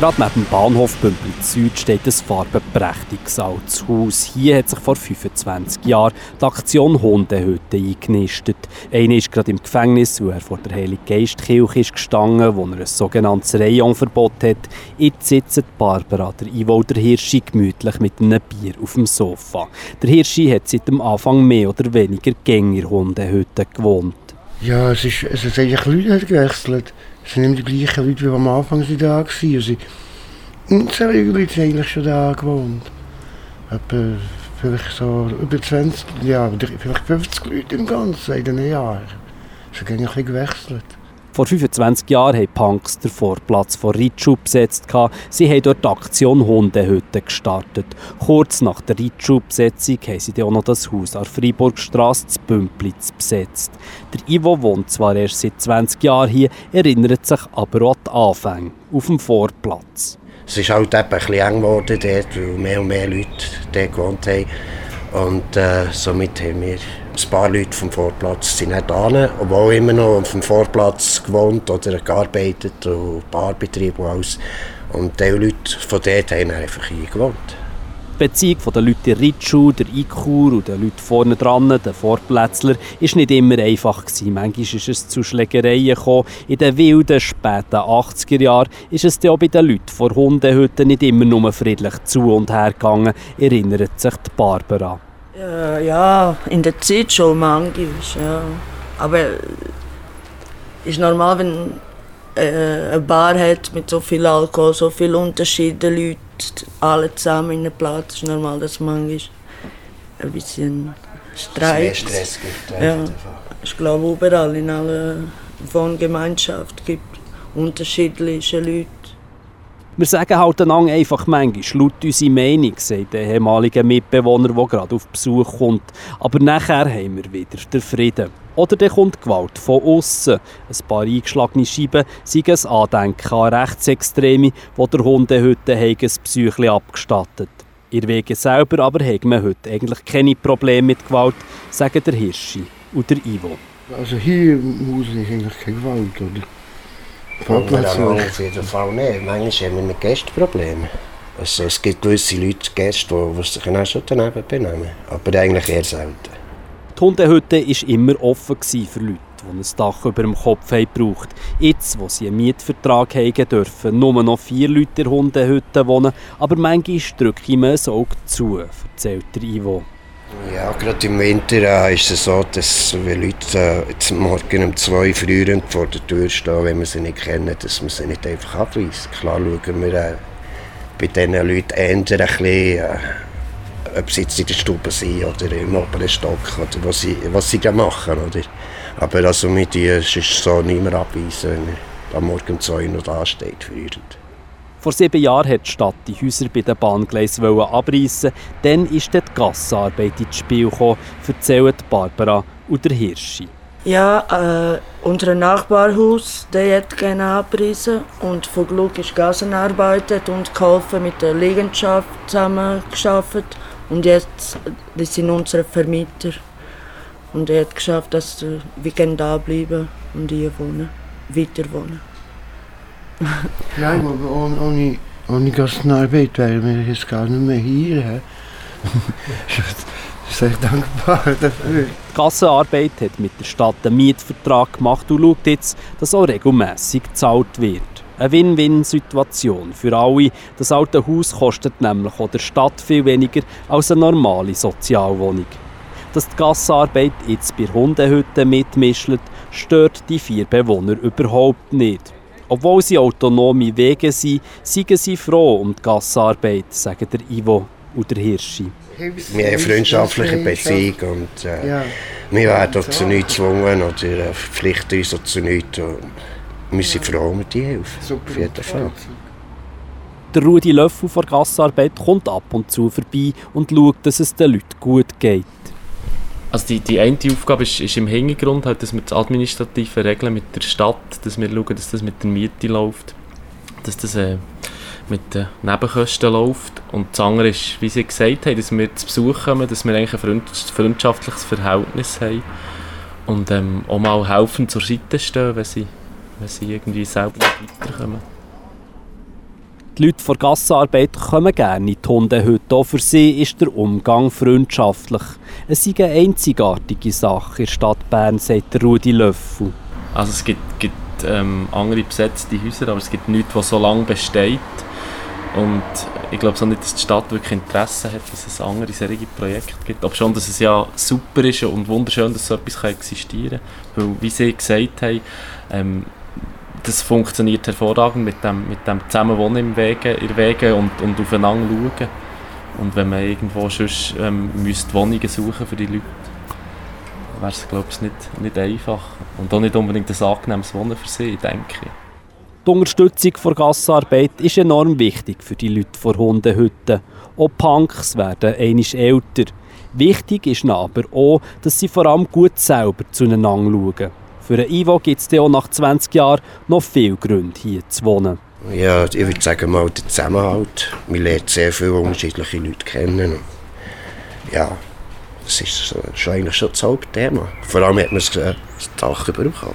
Gerade neben dem Bahnhof Bümplitz Süd steht ein farbenprächtiges altes Haus. Hier hat sich vor 25 Jahren die Aktion Hundehütte eingenistet. Einer ist gerade im Gefängnis, weil er vor der Heilige Geistkirche ist gestanden, wo er ein sogenanntes Rayonverbot hat. Jetzt sitzen Barbara, der Ivo der Hirschi gemütlich mit einem Bier auf dem Sofa. Der Hirschi hat seit dem Anfang mehr oder weniger Gänger Hundehütte gewohnt. Ja, es ist, es ist eigentlich Leute gewechselt. Es sind immer die gleichen Leute, wie am Anfang da waren. Also, unzählige Leute sind eigentlich schon da gewohnt. Etwa, vielleicht so über 20, ja, vielleicht 50 Leute im Ganzen in diesen Jahren. Es ist eigentlich gewechselt. Vor 25 Jahren haben Punks den Vorplatz von Ritschu besetzt. Sie haben dort die Aktion Hundehütte gestartet. Kurz nach der Ritschu-Besetzung haben sie dann auch noch das Haus an der Freiburgstrasse zu Bümplitz besetzt. Der Ivo wohnt zwar erst seit 20 Jahren hier, erinnert sich aber auch an die Anfänge auf dem Vorplatz. Es ist halt eben ein bisschen eng geworden dort, weil mehr und mehr Leute dort gewohnt haben. Und äh, somit haben wir ein paar Leute vom Vorplatz sind nicht da, obwohl immer noch auf dem Vorplatz gewohnt oder gearbeitet und Barbetrieb und alles. Und die Leute von dort haben einfach hier gewohnt. Beziehung der Leute in Ritschu, der Ikur und den Leuten vorne dran, den Vorplätzler, war nicht immer einfach. Manchmal ist es zu Schlägereien gekommen. In den wilden, späten 80er Jahren ist es auch bei den Leuten vor Hundehütten nicht immer nur friedlich zu und her gegangen, erinnert sich die Barbara. Äh, ja, in der Zeit schon manchmal, ja. Aber es ist normal, wenn äh, eine Bar hat mit so viel Alkohol, so viele unterschiedliche Leute, alle zusammen in einem Platz, ist normal, dass manchmal ein bisschen Streit mehr Stress gibt. Ja, ich glaube überall in aller Wohngemeinschaft gibt unterschiedliche Leute. Wir sagen halt einander einfach manchmal laut unsere Meinung, sagt der ehemalige Mitbewohner, der gerade auf Besuch kommt. Aber nachher haben wir wieder den Frieden. Oder dann kommt Gewalt von außen. Ein paar eingeschlagene Scheiben sind ein Andenken an Rechtsextreme, die der Hundehütte ein Psychli abgestattet. Ihr Wege selber aber haben wir heute eigentlich keine Probleme mit Gewalt, sagen der Hirschi und der Ivo. Also hier Haus ist eigentlich keine Gewalt, oder? Vorplätze auf jeden Fall nicht. Manchmal haben wir mit Gästen Probleme. Also es gibt gewisse Leute, Gäste, die, die sich auch schon daneben benehmen. Aber eigentlich eher selten. Die Hundehütte war immer offen für Leute, die ein Dach über dem Kopf haben. Jetzt, wo sie einen Mietvertrag haben dürfen, nur noch vier Leute in der Hundehütte wohnen. Aber manchmal drücke ich mir ein Auge zu, erzählt Ivo. Ja, gerade im Winter äh, ist es so, dass wenn Leute äh, morgen um zwei früher vor der Tür stehen, wenn wir sie nicht kennen, dass man sie nicht einfach abweist. Klar schauen wir äh, bei diesen Leuten eher ein bisschen, ob sie jetzt in der Stube sind oder im oberen Stock oder was sie, was sie machen. Oder? Aber also mit ihr ist es so niemand abweisen, wenn er am Morgen um zwei noch da steht, früher. Vor sieben Jahren hat die Stadt die Häuser bei den Bahngleisen abreißen. Dann ist die Gassenarbeit ins Spiel gekommen, erzählen Barbara und der Hirschi. Ja, äh, unser Nachbarhaus der hat gerne abreißen und von Glück ist Gassenarbeit und geholfen mit der Liegenschaft zusammengearbeitet und jetzt das sind unsere Vermieter und er hat geschafft, dass wir da bleiben und hier wohnen, weiter wohnen. Ja, aber ohne, ohne, ohne Gassenarbeit wären wir jetzt gar nicht mehr hier. sehr dankbar dafür. Die Gassenarbeit hat mit der Stadt einen Mietvertrag gemacht und schaut jetzt, dass auch regelmässig gezahlt wird. Eine Win-Win-Situation für alle. Das alte Haus kostet nämlich auch der Stadt viel weniger als eine normale Sozialwohnung. Dass die Gassenarbeit jetzt bei Hundehütten mitmischt, stört die vier Bewohner überhaupt nicht. Obwohl sie autonome Wege sind, sind sie froh um die Gassenarbeit, sagen der Ivo und der Hirschi. Wir haben eine freundschaffliche Beziehung und äh, ja. wir werden zu nichts gezwungen oder äh, verpflichten uns zu nichts. Und wir sind froh um die Hilfe, auf jeden Fall. Der Rudi Löffel von der Gassenarbeit kommt ab und zu vorbei und schaut, dass es den Leuten gut geht. Also die, die eine Aufgabe ist, ist im Hintergrund, halt, dass wir das administrative regeln mit der Stadt, dass wir schauen, dass das mit der Miete läuft, dass das äh, mit den Nebenkosten läuft. Und das andere ist, wie Sie gesagt haben, dass wir zu Besuch kommen, dass wir eigentlich ein freundschaftliches Verhältnis haben und ähm, auch mal helfen zur Seite stehen, wenn sie, wenn sie irgendwie selber nicht weiterkommen. Die Leute von Gassenarbeit kommen gerne in die Hundehütte. Auch für sie ist der Umgang freundschaftlich. Es ist eine einzigartige Sache in der Stadt Bern, sagt Rudi Löffel. Also es gibt, gibt ähm, andere besetzte Häuser, aber es gibt nichts, das so lange besteht. Und ich glaube so nicht, dass die Stadt wirklich Interesse hat, dass es andere solche Projekte gibt. Aber schon, dass es ja super ist und wunderschön, dass so etwas existieren kann. Weil, wie Sie gesagt haben, ähm, das funktioniert hervorragend mit dem, mit dem Zusammenwohnen im Wege, in Wege und, und aufeinander schauen. Und wenn man irgendwo sonst ähm, müsste Wohnungen suchen für die Leute, wäre es, glaube ich, nicht, nicht einfach. Und auch nicht unbedingt ein angenehmes Wohnen für sie, denke ich. Die Unterstützung der Gassenarbeit ist enorm wichtig für die Leute vor Hundehütten. Auch Punks werden einisch älter. Wichtig ist aber auch, dass sie vor allem gut selber zueinander schauen. Für einen Ivo gibt es auch nach 20 Jahren noch viele Gründe, hier zu wohnen. Ja, ich würde sagen mal der Zusammenhalt. Man lernt sehr viele unterschiedliche Leute kennen. Ja, das ist, das ist eigentlich schon das Hauptthema. Vor allem hat man das Dach über dem Kopf.